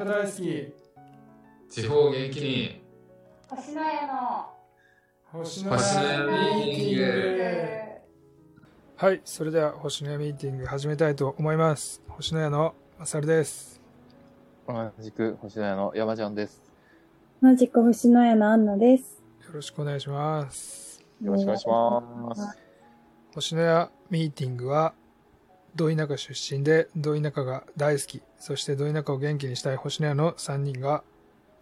田舎大好き。地方元気に。星の家の。星の家ミーティング。はいそれでは星の家ミーティング始めたいと思います。星の家のまさるです。同じく星の屋の山ちゃんです。同じく星の家のアンナです。よろしくお願いします。よろしくお願いします。星の家ミーティングはど田舎出身でど田舎が大好きそしてど田舎を元気にしたい星の家の3人が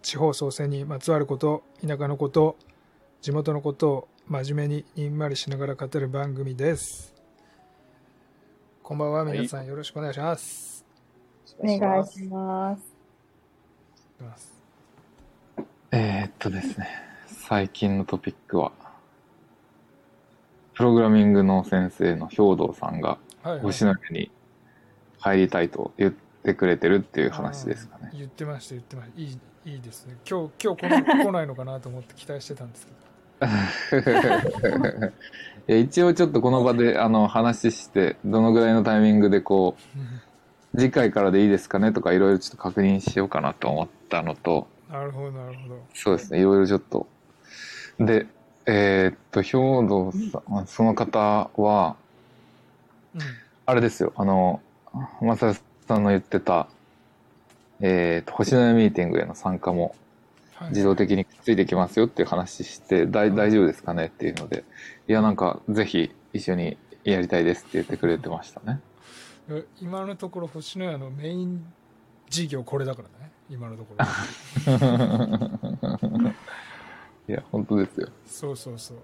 地方創生にまつわること田舎のこと地元のことを真面目ににんまりしながら語る番組です。こんばんは皆さんよろしくお願いします、お願いします。えー、っとですね、最近のトピックは、プログラミングの先生の兵藤さんが星の家に入りたいと言ってくれてるっていう話ですかね。言ってました言ってました。いいいいですね。今日今日来ない来ないのかなと思って期待してたんですけど。一応ちょっとこの場で あの話して、どのぐらいのタイミングでこう、次回からでいいですかねとかいろいろちょっと確認しようかなと思ったのと、なるほどなるほど。そうですね、いろいろちょっと。で、えーっと、兵藤さん、その方は、うんあれですよ、あの、まささんの言ってた、えーっと、星のやミーティングへの参加もはい。自動的にくっついてきますよっていう話して、大大丈夫ですかねっていうので、いや、なんか、ぜひ一緒にやりたいですって言ってくれてましたね。え今のところ星の家のメイン事業これだからね。今のところ。いや、本当ですよ。そうそうそう。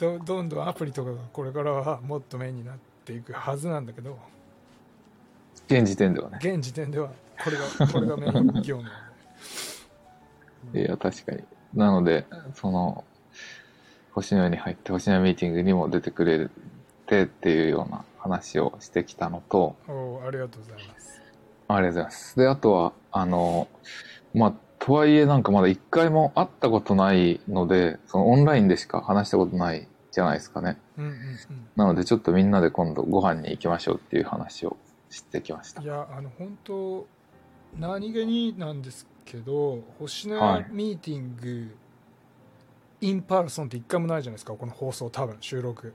どどんどんアプリとかがこれからはもっとメインになっていくはずなんだけど現時点ではね。現時点ではこれが これがメイン業務なんでいや、確かに。なので、その、星の家に入って、星の家ミーティングにも出てくれてっていうような話をしてきたのと、おーありがとうございますありがとうございます。で、あとは、あの、まあ、とはいえなんかまだ一回も会ったことないので、そのオンラインでしか話したことないじゃないですかね。うんうんなのでちょっとみんなで今度ご飯に行きましょうっていう話をしてきましたうんい。やあの本当何気になんですけど星のはい家ミーティング、in person って一回もないじゃないですかこの放送多分収録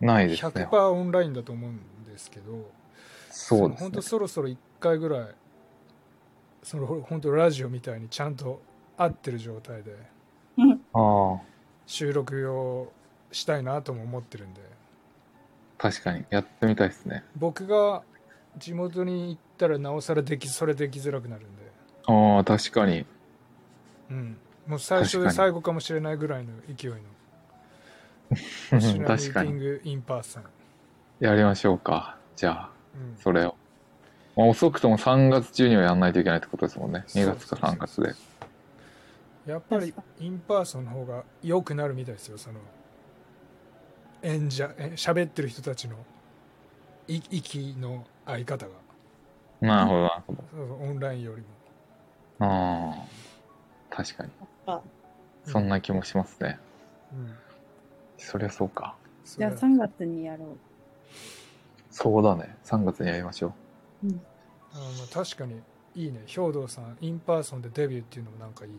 ないですね。100%オンラインだと思うんですけどそうですね本当。そろそろ1回ぐらいその本当ラジオみたいにちゃんと合ってる状態で収録をしたいなとも思ってるんで確かに。やってみたいですね。僕が地元に行ったらなおさらできそれできづらくなるんで、ああ、確かに。うん、もう最初で最後かもしれないぐらいの勢いの 確かに。 in per son、やりましょうか。じゃあ、うんそれを。まあ、遅くとも3月中にはやんないといけないってことですもんね。2月か3月で。やっぱり確 in person の方が良くなるみたいですよその演者え喋ってる人たちのい息の合い方がなるほど、オンラインよりもああ、確かに。あそんな気もしますね。うんそりゃそうか。じゃあそれは3月にやろそうだね。3月にやりましょう。う。うん。あの確かにいいね兵藤さん in person でデビューっていうのもなんかいいね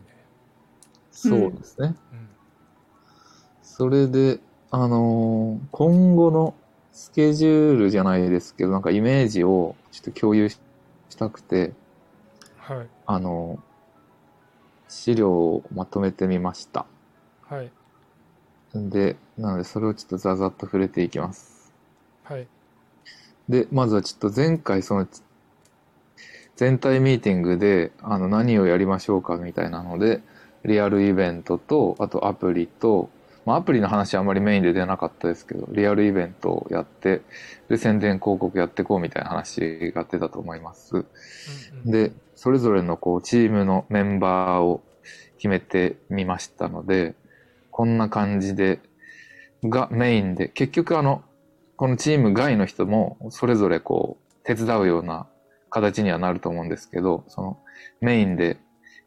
そうですね。うんそれで、あのー今後のスケジュールじゃないですけど、なんかイメージをちょっと共有ししたくて、はいあのー資料をまとめてみました。はいで、なのでそれをちょっとざざっと触れていきます。はいで、まずはちょっと前回その全体ミーティングであの何をやりましょうかみたいなので、リアルイベントと、あとアプリと、まあ、アプリの話はあんまりメインで出なかったですけど、リアルイベントをやって、で、宣伝広告やっていこうみたいな話が出たと思います。うんうんで、それぞれのこうチームのメンバーを決めてみましたので、こんな感じで、がメインで、結局あの、このチーム外の人もそれぞれこう手伝うような形にはなると思うんですけど、そのメインで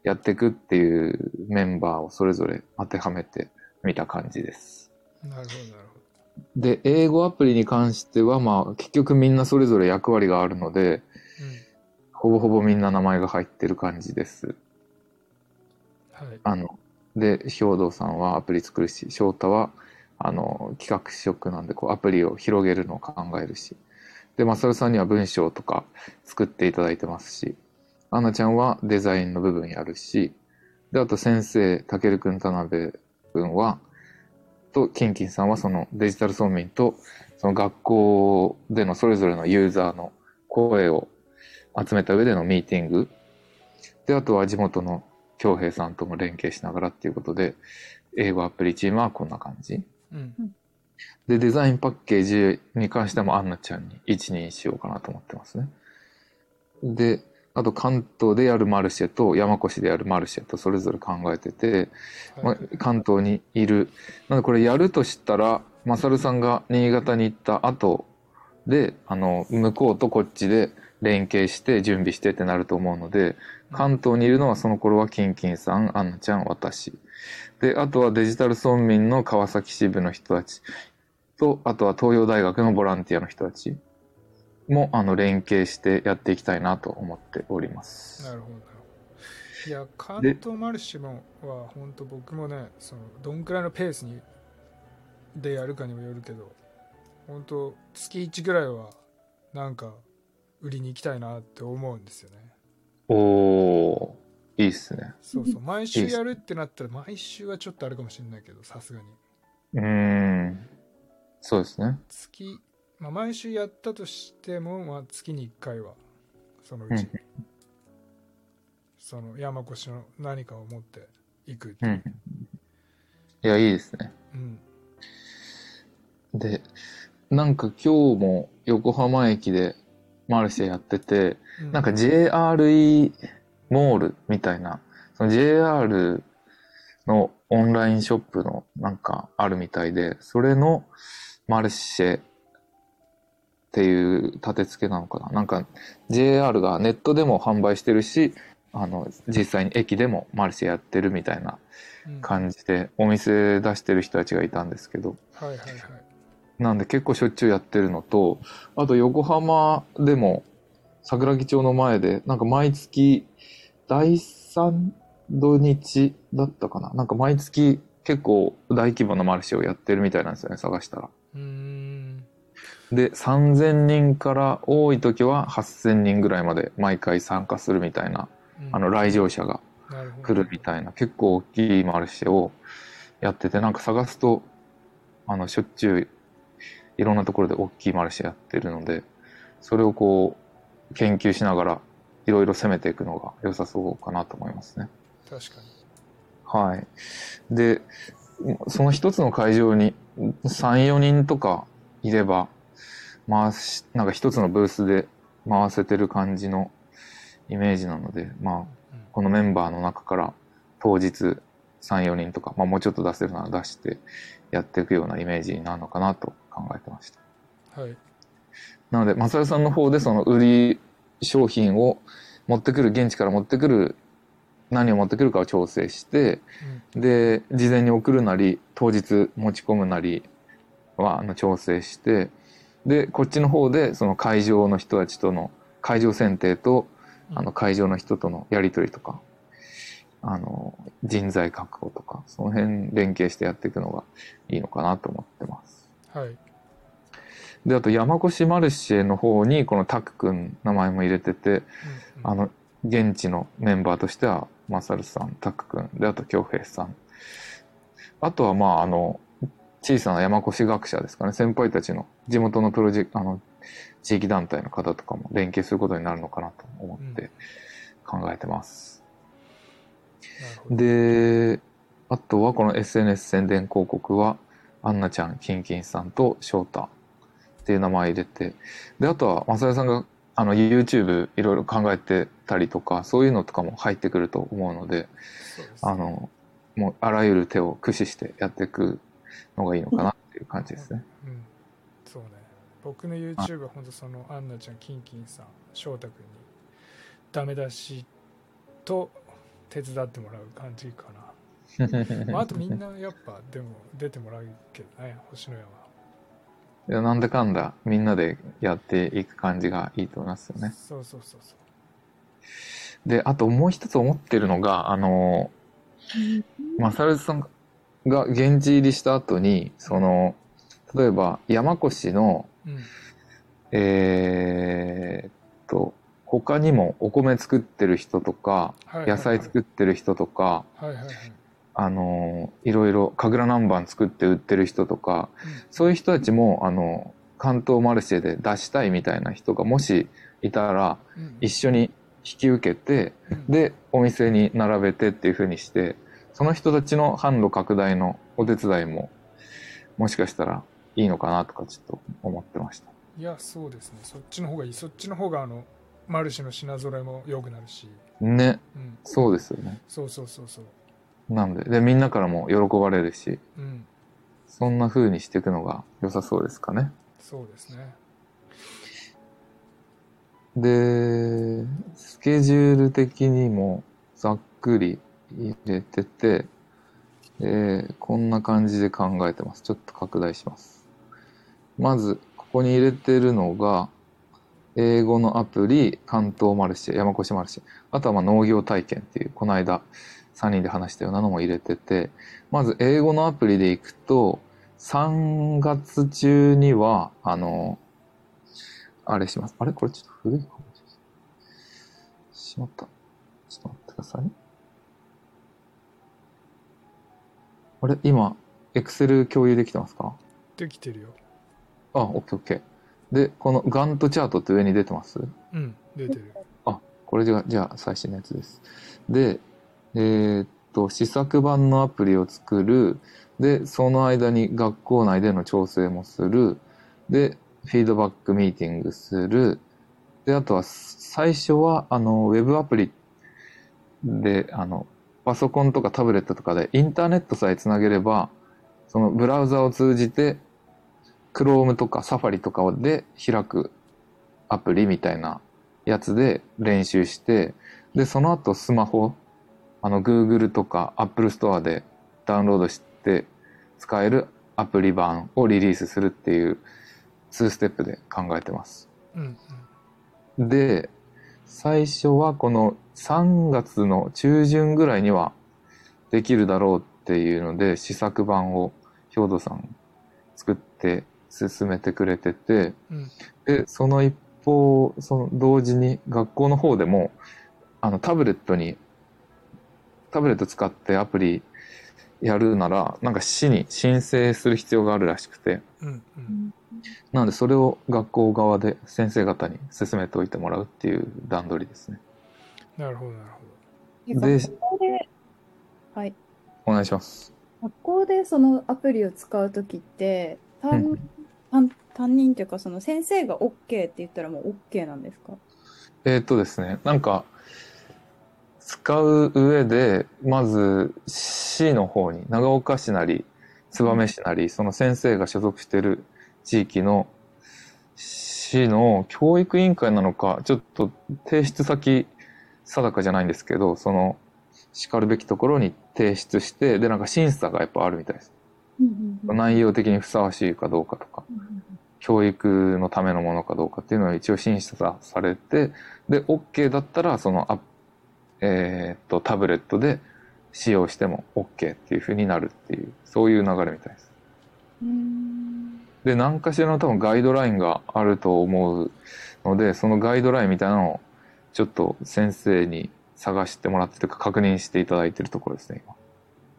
やっていくっていうメンバーをそれぞれ当てはめてみた感じです。なるほどなるで、英語アプリに関しては、まあ、結局みんなそれぞれ役割があるので、ほほぼほぼみんな名前が入ってる感じです。はい。あの、で、兵道さんはアプリ作るし、翔太は、あの、企画職なんで、こう、アプリを広げるのを考えるし、で、マサルさんには文章とか作っていただいてますし、アンナちゃんはデザインの部分やるし、で、あと先生、たけるくん、田辺くんは、と、キンキンさんはそのデジタル村民と、その学校でのそれぞれのユーザーの声を集めた上でのミーティング。で、あとは地元の京平さんとも連携しながらっていうことで、英語アプリチームはこんな感じ。うん。で、デザインパッケージに関してもアンナちゃんに一任しようかなと思ってますね。で、あと関東でやるマルシェと山越でやるマルシェとそれぞれ考えてて、まはいあ、関東にいる。なのでこれやるとしたら、マサルさんが新潟に行った後で、あの、向こうとこっちで連携して準備してってなると思うので、関東にいるのはその頃はキンキンさん、アンナちゃん、私。で、あとはデジタル村民の川崎支部の人たちと、あとは東洋大学のボランティアの人たちも、あの、連携してやっていきたいなと思っております。なるほどいや関東マルシェもは本当僕もねそのどんくらいのペースにでやるかにもよるけど本当月1ぐらいはなんか売りに行きたいなって思うんですよねおー、いいっすね。そうそう毎週やるってなったら毎週はちょっとあるかもしれないけどさすがにうーん。そうですね。月、まあ、毎週やったとしても、まあ、月に1回はそのうち、うんその山越しの何かを持っていく、うん。いや、いいですね。うんで、なんか今日も横浜駅でマルシェやってて、うんなんか JRE モールみたいな、その JR のオンラインショップのなんかあるみたいで、それのマルシェっていう立て付けなのかな。なんか JR がネットでも販売してるし、あの、実際に駅でもマルシェやってるみたいなうん感じでお店出してる人たちがいたんですけど、はいはいはいなんで結構しょっちゅうやってるのと、あと横浜でも桜木町の前で、なんか毎月第3土日だったかな。なんか毎月結構大規模なマルシェをやってるみたいなんですよね、探したら。うーんで、3000人から多い時は8000人ぐらいまで毎回参加するみたいな、うんあの来場者が来るみたいな結構大きいマルシェをやっててなんか探すとあのしょっちゅういろんなところで大きいマルシェやってるのでそれをこう研究しながらいろいろ攻めていくのが良さそうかなと思いますね。確かにはい。で、その一つの会場に3、4人とかいれば、回し、なんか一つのブースで回せてる感じのイメージなので、まあ、うん。このメンバーの中から当日3、4人とか、まあもうちょっと出せるなら出してやっていくようなイメージになるのかなと考えてました。はい。なので、マサルさんの方でその売り商品を持ってくる、現地から持ってくる、何を持ってくるかを調整して、で、事前に送るなり、当日持ち込むなりは、あの、調整して、で、こっちの方で、その会場の人たちとの、会場選定と、うんあの、会場の人とのやりとりとか、あの、人材確保とか、その辺連携してやっていくのがいいのかなと思ってます。はいで、あと山越マルシェの方に、このタク君名前も入れてて、うんうんあの、現地のメンバーとしては、マサルさん、タク君、で、あと、京平さん。あとは、まあ、あの、小さな山越学者ですかね、先輩たちの地元のプロジェクト、あの、地域団体の方とかも連携することになるのかなと思って考えてます。なるほど。で、あとはこの SNS 宣伝広告は、アンナちゃん、キンキンさんと翔太っていう名前入れて、で、あとは、マサヤさんが、あの、YouTube いろいろ考えてたりとか、そういうのとかも入ってくると思うので、ですあの、もうあらゆる手を駆使してやっていくのがいいのかなっていう感じですね。うん。そうね。僕の YouTube は本当そのアンナちゃんキンキンさん翔太君にダメ出しと手伝ってもらう感じかな、まあ、あとみんなやっぱでも出てもらうけどね星のいや、なんだかんだみんなでやっていく感じがいいと思いますよ山ね。そうそうそうそう。で、あともう一つ思ってるのが、あの、マサルさんが現地入りした後に、その、例えば山越の、うん。えーっと、他にもお米作ってる人とか、はいはいはい野菜作ってる人とか、はいはいはい。あの、いろいろ神楽南蛮作って売ってる人とか、そういう人たちも、あの、関東マルシェで出したいみたいな人がもしいたら、うんうん一緒に引き受けて、うんで、お店に並べてっていう風にして、その人たちの販路拡大のお手伝いも、もしかしたらいいのかなとかちょっと思ってました。いや、そうですね。そっちの方がいい。そっちの方が、あの、マルシェの品揃えも良くなるし。ね、うん。そうですよね。そうそうそうそう。なんで、で、みんなからも喜ばれるし、うん。そんな風にしていくのが良さそうですかね。そうですね。で、スケジュール的にもざっくり入れてて、えーこんな感じで考えてます。ちょっと拡大します。まず、ここに入れてるのが、英語のアプリ、関東マルシェ、山越マルシェ。あとはまあ農業体験っていう、この間3人で話したようなのも入れてて、まず英語のアプリでいくと、3月中には、あの、あれします。あれ？これちょっと古いかもしれない。しまった。ちょっと待ってください。あれ今、エクセル共有できてますか？できてるよ。あ、オッケーオッケー。で、このガントチャートって上に出てます？うん、出てる。あ、これじゃ、じゃあ最新のやつです。で、えーっと、試作版のアプリを作る。で、その間に学校内での調整もする。で、フィードバックミーティングする。で、あとは、最初は、あの、ウェブアプリで、あの、パソコンとかタブレットとかでインターネットさえつなげれば、そのブラウザを通じて、Chrome とか Safari とかで開くアプリみたいなやつで練習して、で、その後スマホ、あの Google とか Apple Store でダウンロードして使えるアプリ版をリリースするっていう2ステップで考えてます。うん、で、最初はこの3月の中旬ぐらいにはできるだろうっていうので試作版を兵頭さん作って進めてくれてて、うん、うん。で、その一方、その同時に学校の方でも、あのタブレットに、タブレット使ってアプリやるなら、なんか市に申請する必要があるらしくて、うん、うん。なのでそれを学校側で先生方に進めておいてもらうっていう段取りですね。なるほど、なるほで学校で、はい。お願いします。学校でそのアプリを使うときって、う担ん担担任というか、その先生が OK って言ったらもう OK なんですか？えーっとですね、なんか、使う上で、まず市の方に、長岡市なり、燕市なり、その先生が所属している地域の市の教育委員会なのか、ちょっと提出先定かじゃないんですけど、その、叱るべきところに提出して、で、なんか審査がやっぱあるみたいです。内容的にふさわしいかどうかとか。教育のためのものかどうかっていうのを一応審査されて、で、OK だったら、その、あえーっと、タブレットで使用しても OK っていう風になるっていう、そういう流れみたいです。うんで、何かしらの多分ガイドラインがあると思うので、そのガイドラインみたいなのをちょっと先生に探してもらってというか確認していただいてるところですね、今。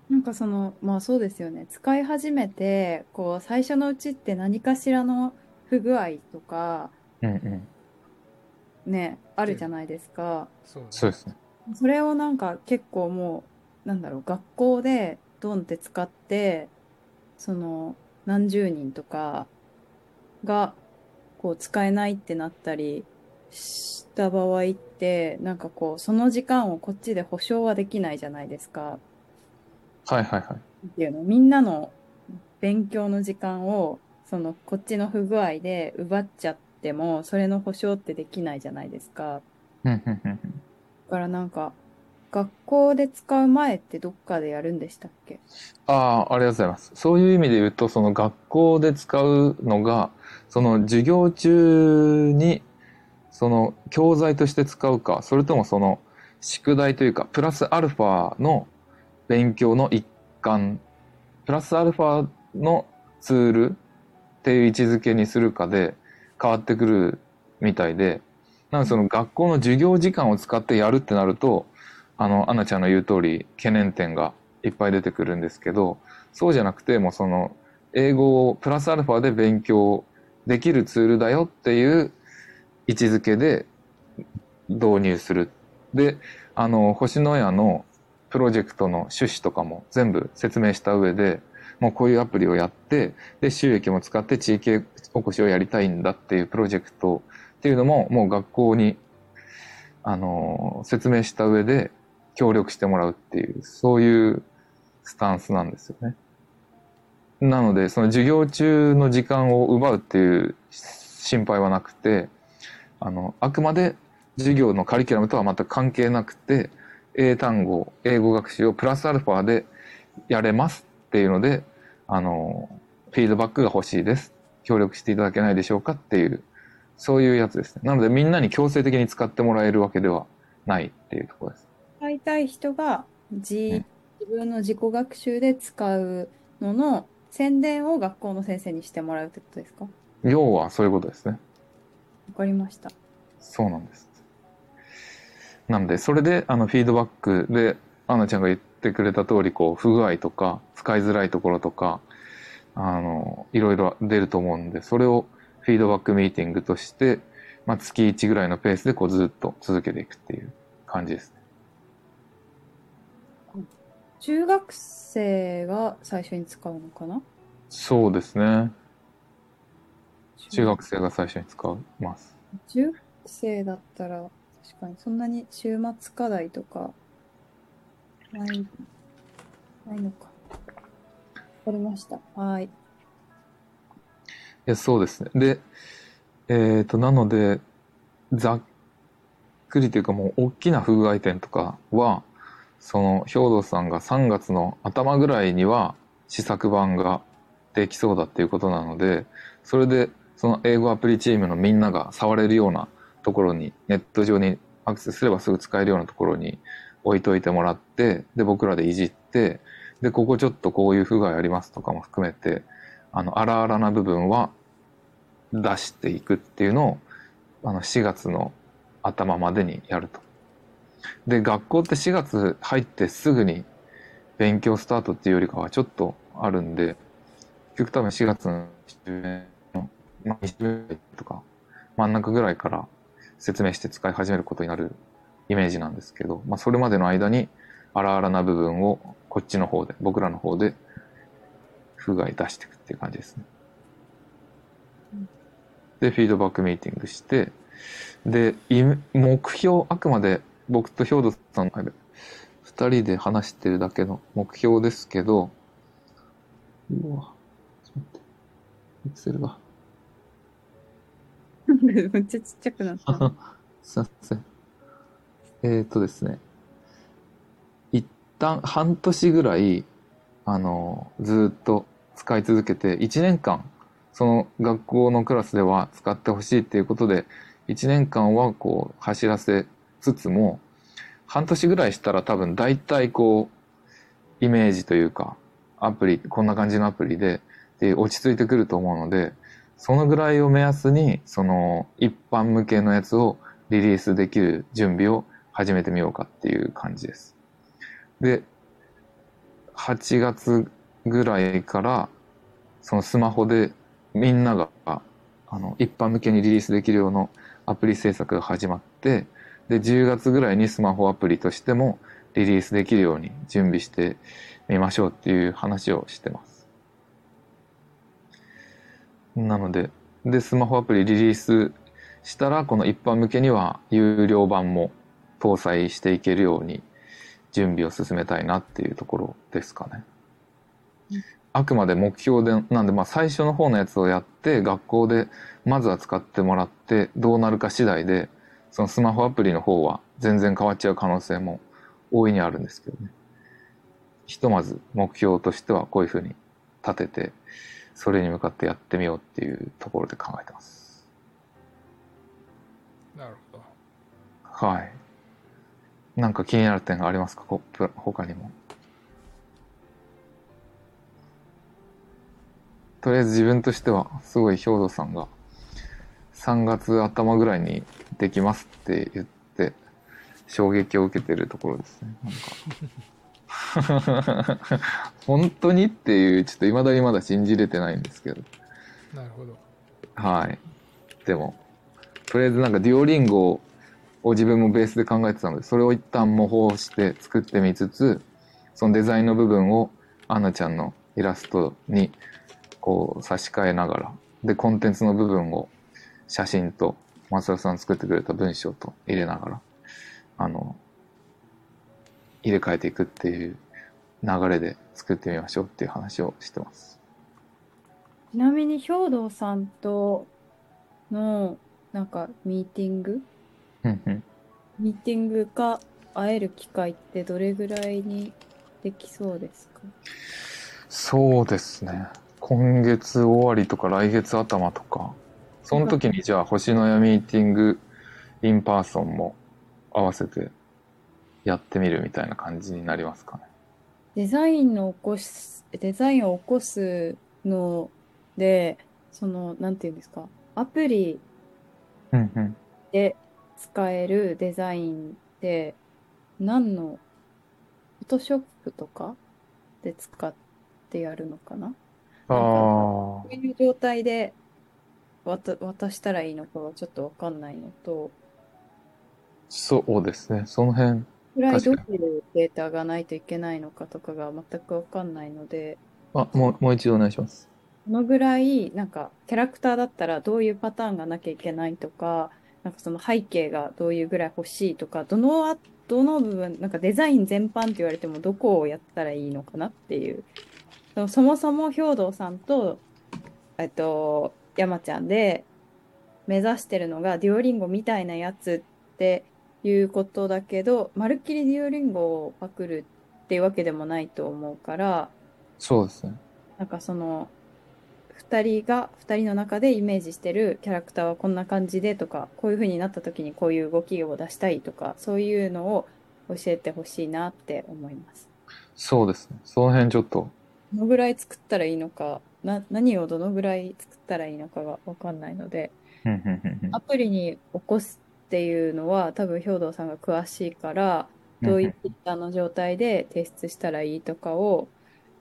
なんかその、まあそうですよね。使い始めて、こう、最初のうちって何かしらの不具合とか、うんうん。ね、あるじゃないですか。そうねそうですね。それをなんか結構もう、なんだろう、学校でドンって使って、その、何十人とかが、こう、使えないってなったりした場合って、なんかこう、その時間をこっちで保証はできないじゃないですか。はいはいはい。っていうのみんなの勉強の時間をそのこっちの不具合で奪っちゃってもそれの保証ってできないじゃないですかうんうんうんうんだからなんか学校で使う前ってどっかでやるんでしたっけ？ああ、ありがとうございます。そういう意味で言うと、その学校で使うのが、その授業中に、その教材として使うか、それともその宿題というか、プラスアルファの勉強の一環、プラスアルファのツールっていう位置づけにするかで変わってくるみたいで、なのでその学校の授業時間を使ってやるってなると、あの、アナちゃんの言う通り懸念点がいっぱい出てくるんですけど、そうじゃなくてもその英語をプラスアルファで勉強できるツールだよっていう位置づけで導入する。で、あの、星のやのプロジェクトの趣旨とかも全部説明した上で、もうこういうアプリをやって、で、収益も使って地域おこしをやりたいんだっていうプロジェクトっていうのも、もう学校に、あの、説明した上で協力してもらうっていう、そういうスタンスなんですよね。なので、その授業中の時間を奪うっていう心配はなくて、あの、あくまで授業のカリキュラムとは全く関係なくて、英単語、英語学習をプラスアルファでやれますっていうので、あの、フィードバックが欲しいです。協力していただけないでしょうかっていう、そういうやつですね。なのでみんなに強制的に使ってもらえるわけではないっていうところです。使いたい人が自うん自分の自己学習で使うのの宣伝を学校の先生にしてもらうってことですか？わ要はそういうことですね。かりました。そうなんです。なので、それで、あの、フィードバックで、アンナちゃんが言ってくれた通り、こう、不具合とか、使いづらいところとか、あの、いろいろ出ると思うんで、それをフィードバックミーティングとして、まあ、月1ぐらいのペースで、こう、ずっと続けていくっていう感じですね。中学生が最初に使うのかな？そうですね。中学生が最初に使います。中学生だったら確かにそんなに週末課題とかないないのか。わかりました。はい。いや、そうですね。で、えっ、と、なので、ざっくりというかもう大きな不具合点とかは、その、兵頭さんが3月の頭ぐらいには試作版ができそうだっていうことなので、それで、その英語アプリチームのみんなが触れるようなところに、ネット上にアクセスすればすぐ使えるようなところに置いといてもらって、で、僕らでいじって、で、ここちょっとこういう不具合ありますとかも含めて、あの、荒々な部分は出していくっていうのを、あの、4月の頭までにやると。で、学校って4月入ってすぐに勉強スタートっていうよりかはちょっとあるんで、結局多分4月の、まあ、2週目とか、真ん中ぐらいから説明して使い始めることになるイメージなんですけど、まあ、それまでの間に荒々な部分をこっちの方で、僕らの方で不具合出していくっていう感じですね。で、フィードバックミーティングして、で、目標、あくまで僕と兵頭さんの二人で話してるだけの目標ですけど、うわ、ちょっと待って、エクセルが。めっちゃちっちゃくなった。すいません。えー、とですね。一旦半年ぐらい、あの、ずっと使い続けて、1年間、その学校のクラスでは使ってほしいっていうことで、1年間はこう走らせつつも、半年ぐらいしたら多分大体こう、イメージというか、アプリ、こんな感じのアプリで、で、落ち着いてくると思うので、そのぐらいを目安に、その一般向けのやつをリリースできる準備を始めてみようかっていう感じです。で、8月ぐらいから、そのスマホでみんなが、あの、一般向けにリリースできるようなアプリ制作が始まって、で、10月ぐらいにスマホアプリとしてもリリースできるように準備してみましょうっていう話をしてます。なので、で、スマホアプリリリースしたら、この一般向けには有料版も搭載していけるように準備を進めたいなっていうところですかね。あくまで目標で、なんで、まあ最初の方のやつをやって、学校でまずは使ってもらって、どうなるか次第で、そのスマホアプリの方は全然変わっちゃう可能性も大いにあるんですけどね。ひとまず目標としてはこういうふうに立てて、それに向かってやってみようっていうところで考えてます。なるほど。はい。なんか気になる点がありますか？他にも。とりあえず自分としては、すごい兵藤さんが、3月頭ぐらいにできますって言って、衝撃を受けてるところですね。なんか。本当にっていう、ちょっと未だにまだ信じれてないんですけど。なるほど。はい。でも、とりあえずなんかデュオリンゴを自分もベースで考えてたので、それを一旦模倣して作ってみつつ、そのデザインの部分をアンナちゃんのイラストにこう差し替えながら、で、コンテンツの部分を写真と松田さん作ってくれた文章と入れながら、あの、入れ替えていくっていう流れで作ってみましょうっていう話をしてます。ちなみに兵藤さんとのなんかミーティング？うんうん。ミーティングか会える機会ってどれぐらいにできそうですか？そうですね。今月終わりとか来月頭とか、その時にじゃあ星のやミーティング in person も合わせてやってみるみたいな感じになりますかね。デザインの起こす、デザインを起こすので、その、なんていうんですか、アプリ。で使えるデザインって何の、フォトショップとかで使ってやるのかな？ああどういう状態で渡渡したらいいのかがちょっとわかんないのと、そうですね。その辺。ぐらいどう確いうデータがないといけないのかとかが全くわかんないので、あ、もう、もう一度お願いします。このぐらい、なんか、キャラクターだったらどういうパターンがなきゃいけないとか、なんかその背景がどういうぐらい欲しいとか、どのあ、どの部分、なんかデザイン全般って言われてもどこをやったらいいのかなっていう。そもそも兵藤さんと、えっと、山ちゃんで目指してるのがデュオリンゴみたいなやつっていうことだけど、まるっきりデュオリンゴをパクるっていうわけでもないと思うから、そうですね。なんかその2人が2人の中でイメージしてるキャラクターはこんな感じでとかこういう風になった時にこういう動きを出したいとかそういうのを教えてほしいなって思います。そうですね。その辺ちょっと、どのぐらい作ったらいいのかな何をどのぐらい作ったらいいのかが分かんないのでアプリに起こすっていうのは多分兵藤さんが詳しいからどういったあの状態で提出したらいいとかを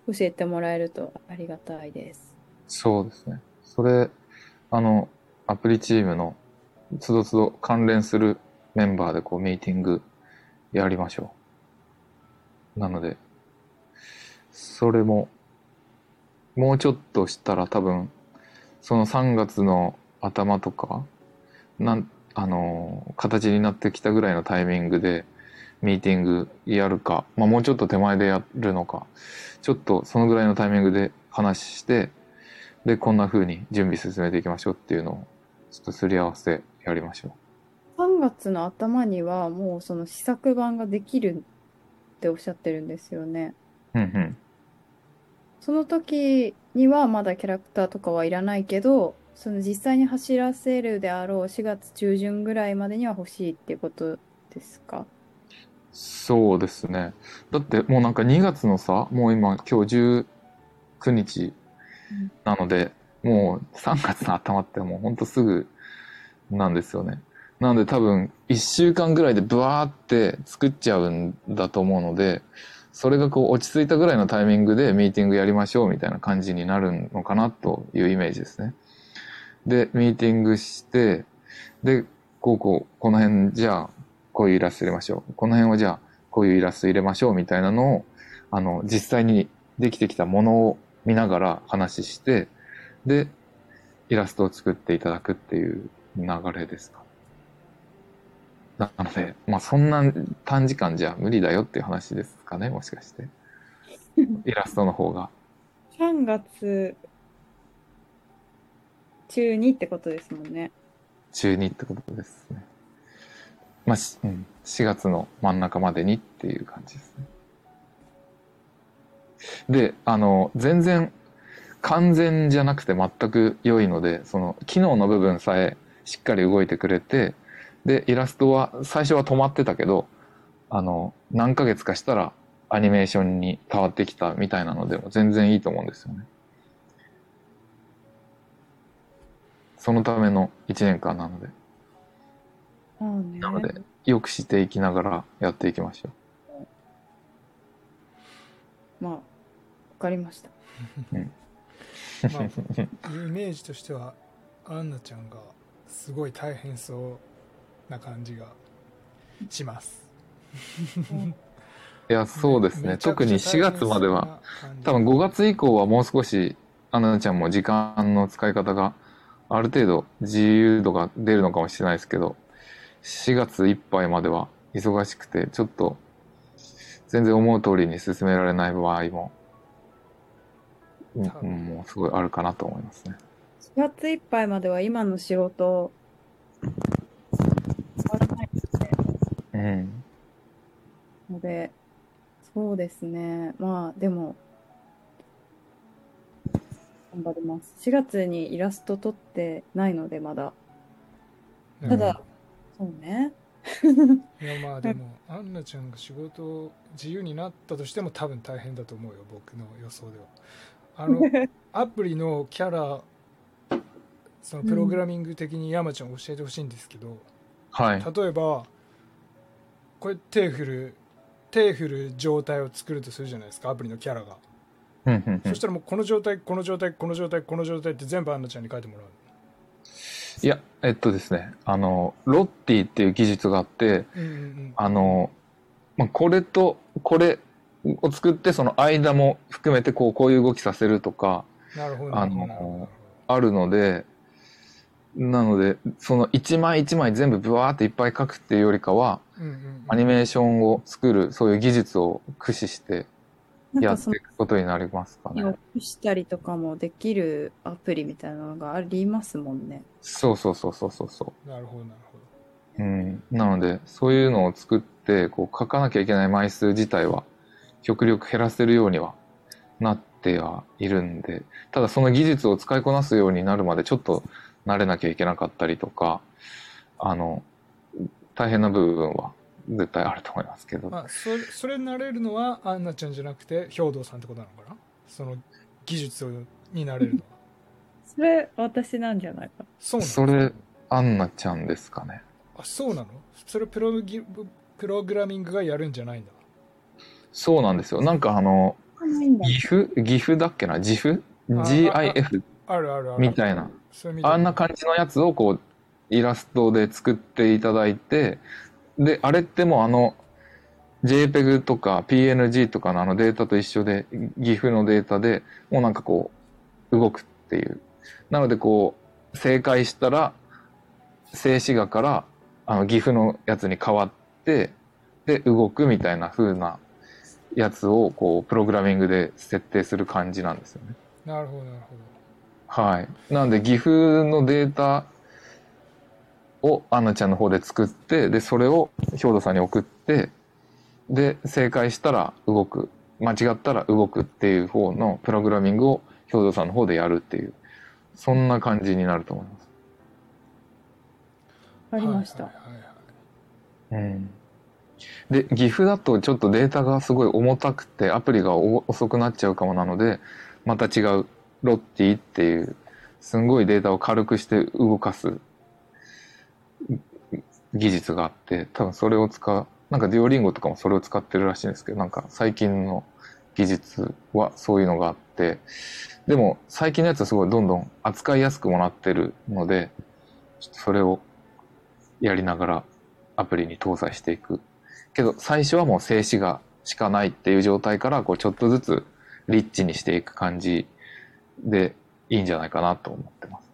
教えてもらえるとありがたいです。そうですね。それ、あの、アプリチームのつどつど関連するメンバーでこうミーティングやりましょう。なので、それも、もうちょっとしたら多分、その3月の頭とか、なん、あの、形になってきたぐらいのタイミングで、ミーティングやるか、まあもうちょっと手前でやるのか、ちょっとそのぐらいのタイミングで話して、で、こんな風に準備進めていきましょうっていうのを、ちょっとすり合わせやりましょ3月の頭にはもうその試作版ができるっておっしゃってるんですよね。う。うんうん。その時にはまだキャラクターとかはいらないけど、その実際に走らせるであろう4月中旬ぐらいまでには欲しいっていうことですか？そうですね。だってもうなんか2月のさ、もう今今日19日なので、もう3月の頭ってもうほんとすぐなんですよね。なので多分1週間ぐらいでブワーって作っちゃうんだと思うので、それがこう落ち着いたぐらいのタイミングでミーティングやりましょうみたいな感じになるのかなというイメージですね。で、ミーティングして、で、こうこう、この辺じゃあこういうイラスト入れましょう。この辺はじゃあこういうイラスト入れましょうみたいなのを、あの、実際にできてきたものを見ながら話して、で、イラストを作っていただくっていう流れですか。なので、まあそんな短時間じゃ無理だよっていう話ですかね、もしかして。イラストの方が。3月中にってことですもんね。中にってことですね。まあ、しうん、4月の真ん中までにっていう感じですね。で、あの、全然完全じゃなくて全く良いので、その機能の部分さえしっかり動いてくれて、で、イラストは最初は止まってたけど、あの、何ヶ月かしたらアニメーションに変わってきたみたいなのでも全然いいと思うんですよね。そのための1年間なので。ね。なので、よくしていきながらやっていきましょまあ、わかりました。まあ、イメージとしてはアンナちゃんがすごい大変そうな感じがしますう。いや、そうですね。特に4月までは、多分5月以降はもう少し、アナちゃんも時間の使い方がある程度自由度が出るのかもしれないですけど、4月いっぱいまでは忙しくて、ちょっと全然思う通りに進められない場合も、うんもうすごいあるかなと思いますね。4月いっぱいまでは今の仕事、変わらないうん。ので、そうですね。まあ、でも、頑張ります。4月にイラスト撮ってないので、まだ。ただ、そうね。いやまあでもアンナちゃんが仕事自由になったとしても多分大変だと思うよ僕の予想ではあの アプリのキャラそのプログラミング的に山ちゃん教えてほしいんですけど、はい。例えばこれ手振る手振る状態を作るとするじゃないですかアプリのキャラが、うんうんうんそしたらもうこの状態この状態この状態この状態って全部アンナちゃんに書いてもらういや、えっとですね、あの、ロッティっていう技術があって、うんうんうん。あの、まあ、これとこれを作って、その間も含めて、こう、こういう動きさせるとか、なるほどあの、あるので、なので、その一枚一枚全部ブワーっていっぱい書くっていうよりかは、どうんうんうん。アニメーションを作る、そういう技術を駆使してやっていくことになりますかね。をしたりとかもできるアプリみたいなのがありますもんね。そうそうそうそうそうそう。なるほどなるほどうん、なので、そういうのを作って、こう書かなきゃいけない枚数自体は、極力減らせるようにはなってはいるんで、ただその技術を使いこなすようになるまでちょっと慣れなきゃいけなかったりとか、あの、大変な部分は絶対あると思いますけど、まあ、それそれになれるのはアンナちゃんじゃなくて兵藤さんってことなのかな？その技術になれるのはそれ、私なんじゃないか。そうなの？それ、アンナちゃんですかね。あそうなの？それプロギプログラミングがやるんじゃないんだそうなんですよ。なんかあの、ないんだ。GIF? GIF だっけな ?GIF? あ GIF あるあるあるみたいな。あんな感じのやつをこう、イラストで作っていただいて、で、あれってもうあの、JPEG とか PNG とかのあのデータと一緒で、GIF のデータでもうなんかこう、動くっていう。なのでこう、正解したら、静止画からあの GIF のやつに変わって、で、動くみたいな風なやつをこう、プログラミングで設定する感じなんですよね。なるほどなるほはい。なんで、岐阜のデータをアンナちゃんの方で作って、で、それを兵頭さんに送って、で、正解したら動く。間違ったら動くっていう方のプログラミングを兵頭さんの方でやるっていう、そんな感じになると思います。わかりました。で、岐阜だとちょっとデータがすごい重たくて、アプリがお遅くなっちゃうかもなので、また違うロッティっていう、すんごいデータを軽くして動かす技術があって、多分それを使う、なんかデュオリンゴとかもそれを使ってるらしいんですけど、なんか最近の技術はそういうのがあって、でも最近のやつはすごいどんどん扱いやすくもなってるので、それをやりながらアプリに搭載していく。けど最初はもう静止画しかないっていう状態からこうちょっとずつリッチにしていく感じでいいんじゃないかなと思ってます。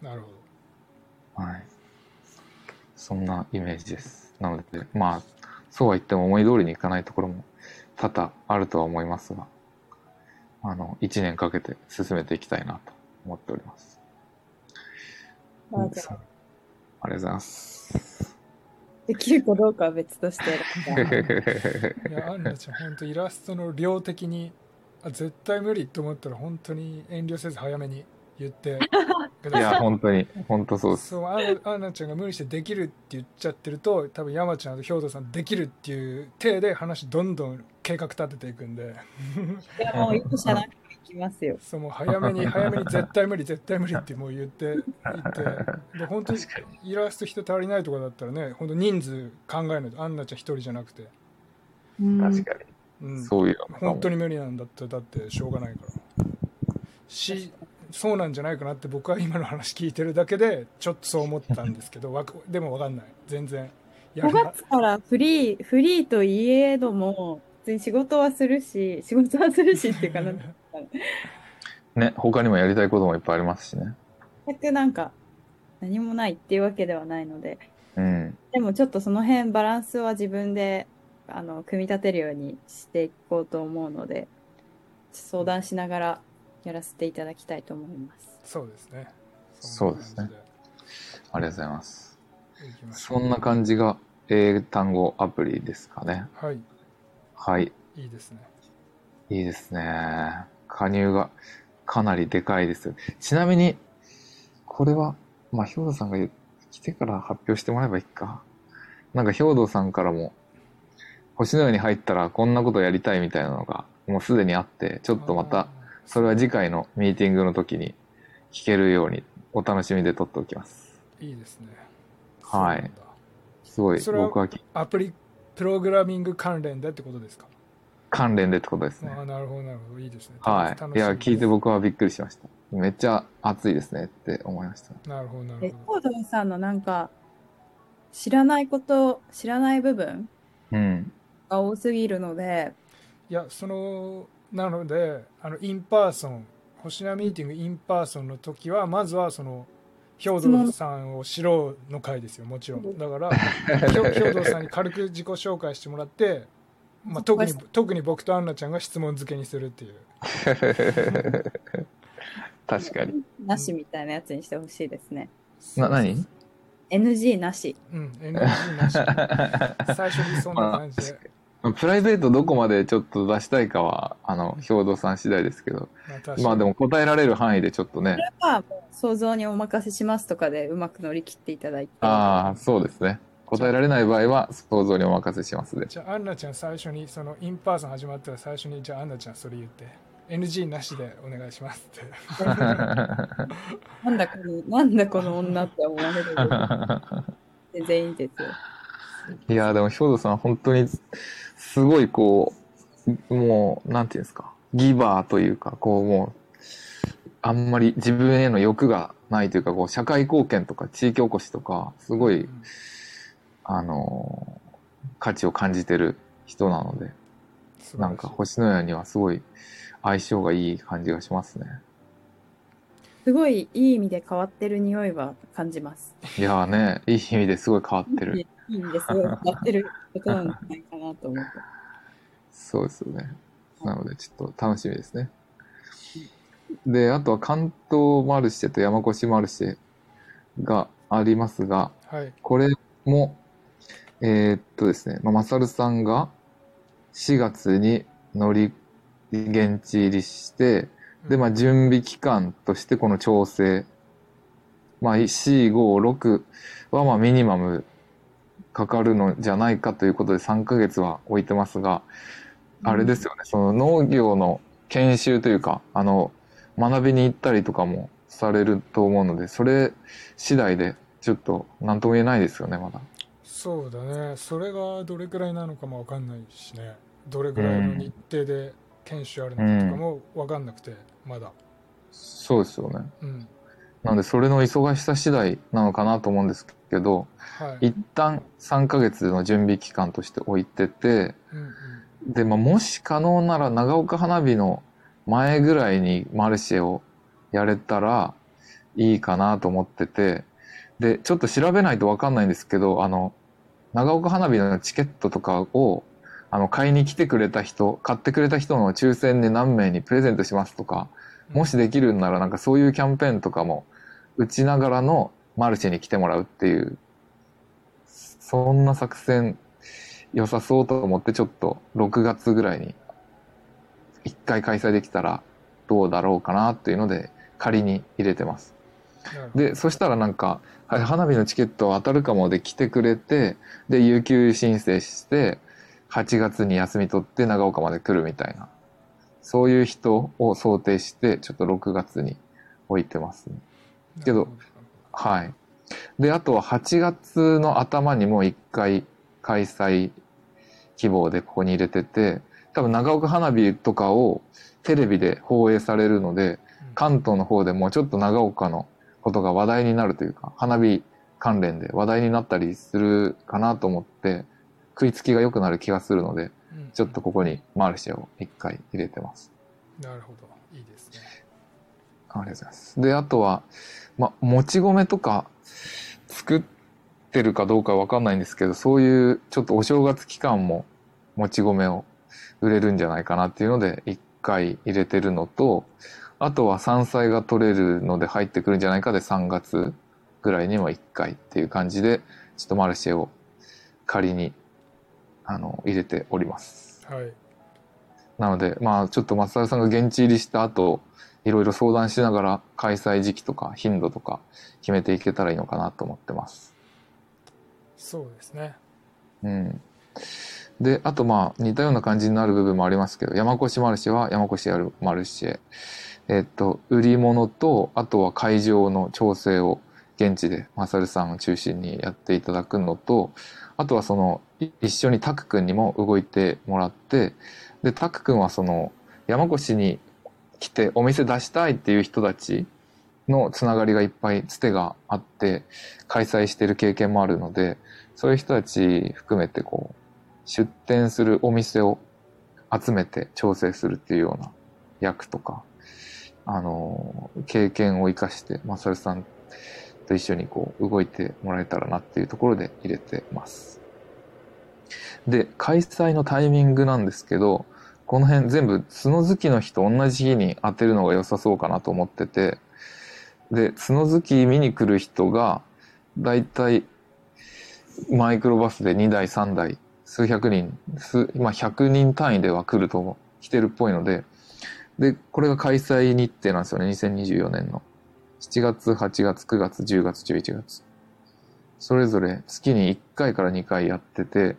なるほどはい。そんなイメージです。なので、まあ、そうは言っても思い通りにいかないところも多々あるとは思いますが、あの、一年かけて進めていきたいなと思っております。まありがとうございます。できるかどうかは別として。いやアンナちゃん本当イラストの量的にあ絶対無理と思ったら本当に遠慮せず早めに言って いや、本当に、本当そうです。そうアンナちゃんが無理してできるって言っちゃってると多分山ちゃんと兵頭さんできるっていう体で話どんどん計画立てていくんで。いや、もう容赦なくいきますよ。そうもう早めに早めに絶対無理絶対無理ってもう言っていって。で本当にイラスト人足りないとかだったらね本当人数考えないとアンナちゃん一人じゃなくて、うん。確かうん。に。、そういう本当に無理なんだってだってしょうがないから。しそうなんじゃないかなって僕は今の話聞いてるだけでちょっとそう思ったんですけどわかでも分かんない。全然。や5るな。月からフリー、フリーといえども、普通に仕事はするし、仕事はするしっていうかなね、他にもやりたいこともいっぱいありますしね。全くなんか何もないっていうわけではないので、うん。でもちょっとその辺バランスは自分であの組み立てるようにしていこうと思うので、相談しながらやらせていただきたいと思います。そうですねそうですねありがとうございます。そんな感じが英単語アプリですかね。うはいはい。いいですねいいですね。加入がかなりでかいです。ちなみに、これは、まあ、兵藤さんが来てから発表してもらえばいいか。なんか兵藤さんからも、星のように入ったらこんなことやりたいみたいなのがもうすでにあって、ちょっとまた、それは次回のミーティングの時に聞けるようにお楽しみで撮っておきます。いいですねはいすごい、それは僕はきアプリプログラミング関連でってことですか？関連でってことですね。ああなるほどなるほどいいですねはい。いや、聞いて僕はびっくりしました。めっちゃ熱いですねって思いました。なるほどなでる、ほコードンさんのなんか知らないこと、知らない部分うん。が多すぎるので、どいやそのなのであの in person 星のやミーティング in person の時はまずはその兵藤さんを知ろうの回ですよもちろん。だから 兵藤さんに軽く自己紹介してもらって、まあ、特に特に僕とアンナちゃんが質問付けにするっていう。確かに。なしみたいなやつにしてほしいですね。な、何？NG なし。うん NG なし。最初にそんな感じで、プライベートどこまでちょっと出したいかは、あの、兵藤さん次第ですけど、まあまあでも答えられる範囲でちょっとね、はもう想像にお任せしますとかでうまく乗り切っていただいて。ああ、そうですね。答えられない場合は想像にお任せしますで。じゃあアンナちゃん最初にその in person 始まったら最初にじゃあアンナちゃんそれ言って NG なしでお願いしますって なんだこの、なんだこの女って思われる。全然いいですよ。いや、でも兵藤さん本当に、すごいこう、もう、なんていうんですか、ギバーというか、こうもう、あんまり自分への欲がないというか、こう、社会貢献とか地域おこしとか、すごい、あのー価値を感じてる人なので、なんか星のやにはすごい相性がいい感じがしますね。すごいいい意味で変わってる匂いは感じます。いやーね、いい意味ですごい変わってる。いい意味ですごい変わってることなんじゃないかなと思って。そうですよね。なので、ちょっと楽しみですね。で、あとは関東マルシェと山越マルシェがありますが、はいこれも、えーっとですね、まあ、マサルさんが4月に乗り、現地入りして、で、まあ、準備期間としてこの調整、まあ、4、5、6はまあミニマムかかるのじゃないかということで3ヶ月は置いてますが、あれですよね、その農業の研修というか、あの、学びに行ったりとかもされると思うので、それ次第でちょっと何とも言えないですよね、まだ。そうだね。それがどれくらいなのかもわかんないしね。どれくらいの日程で研修あるのかとかもわかんなくてまだ。そうですよね。うんなので、それの忙しさ次第なのかなと思うんですけど、はい。一旦3ヶ月の準備期間として置いてて、うんで、まあ、もし可能なら長岡花火の前ぐらいにマルシェをやれたらいいかなと思ってて、で、ちょっと調べないとわかんないんですけど、あの、長岡花火のチケットとかを、あの、買いに来てくれた人、買ってくれた人の抽選で何名にプレゼントしますとか、うんもしできるんならなんかそういうキャンペーンとかも打ちながらのマルシェに来てもらうっていう、そんな作戦良さそうと思ってちょっと6月ぐらいに一回開催できたらどうだろうかなっていうので仮に入れてます。で、そしたらなんか、はい花火のチケット当たるかもで来てくれて、で、有給申請して、8月に休み取って長岡まで来るみたいな。そういう人を想定して、ちょっと6月に置いてますね。けどはい。で、あとは8月の頭にも1回開催希望でここに入れてて、多分長岡花火とかをテレビで放映されるので、関東の方でもちょっと長岡のことが話題になるというか、花火関連で話題になったりするかなと思って、食いつきが良くなる気がするので、うんちょっとここにマルシェを1回入れてます。なるほどいいですねありがとうございます。で、あとは、ま、もち米とか作ってるかどうかわかんないんですけど、そういうちょっとお正月期間ももち米を売れるんじゃないかなっていうので、一回入れてるのと、あとは山菜が取れるので入ってくるんじゃないかで3月ぐらいにも一回っていう感じで、ちょっとマルシェを仮に、あの、入れております。はいなので、まあ、ちょっと松原さんが現地入りした後、いろいろ相談しながら開催時期とか頻度とか決めていけたらいいのかなと思ってます。そうですねうん。で、あとまあ似たような感じになる部分もありますけど、山越マルシェは山越やるマルシェ。えっと、売り物と、あとは会場の調整を現地でマサルさんを中心にやっていただくのと、あとはその、い一緒にタク君にも動いてもらって、で、タク君はその、山越に来てお店出したいっていう人たちのつながりがいっぱいつてがあって、開催してる経験もあるので、そういう人たち含めてこう、出店するお店を集めて調整するっていうような役とか、あの、経験を生かして、マサルさんと一緒にこう、動いてもらえたらなっていうところで入れてます。で、開催のタイミングなんですけど、この辺全部角好きの日と同じ日に当てるのが良さそうかなと思ってて、で、角好き見に来る人が、だいたいマイクロバスで2台3台数百人数まあ100人単位では来ると思う来てるっぽいのででこれが開催日程なんですよね2024年の。7月8月9月10月11月。それぞれ月に1回から2回やってて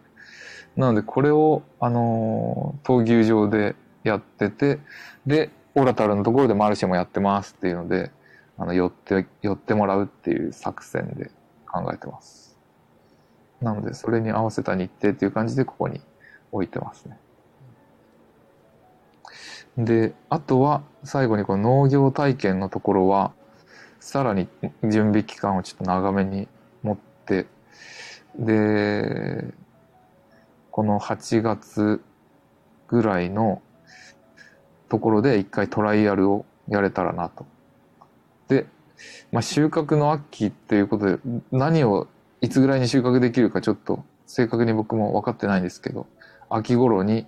なのでこれをあの闘牛場でやっててでオラタルのところでマルシェもやってますっていうのであの寄って寄ってもらうっていう作戦で考えてますなので、それに合わせた日程っていう感じでここに置いてますね。で、あとは最後にこの農業体験のところは、さらに準備期間をちょっと長めに持って、で、この8月ぐらいのところで一回トライアルをやれたらなと。で、まあ、収穫の秋っていうことで何をいつぐらいに収穫できるかちょっと正確に僕も分かってないんですけど、秋頃に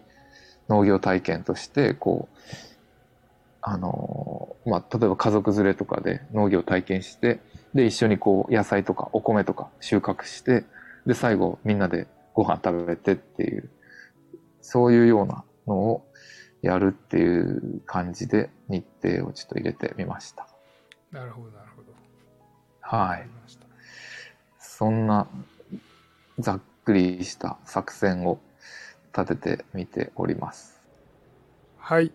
農業体験として、こう、あのまあ、例えば家族連れとかで農業体験して、で、一緒にこう野菜とかお米とか収穫して、で、最後みんなでご飯食べてっていう、そういうようなのをやるっていう感じで日程をちょっと入れてみました。なるほどなるほどはいそんなざっくりした作戦を立ててみております。はい。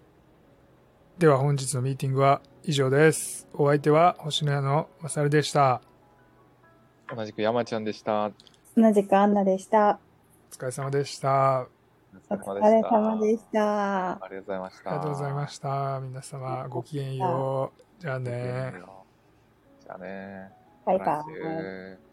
では本日のミーティングは以上です。お相手は星の屋のまさるでした。同じく山ちゃんでした。同じくアンナでした。お疲れ様でした。あお疲れ様でした。ありがとうございました。りがとうございました。皆様ごきげんよう。じゃあね。じゃあね。バイバイ。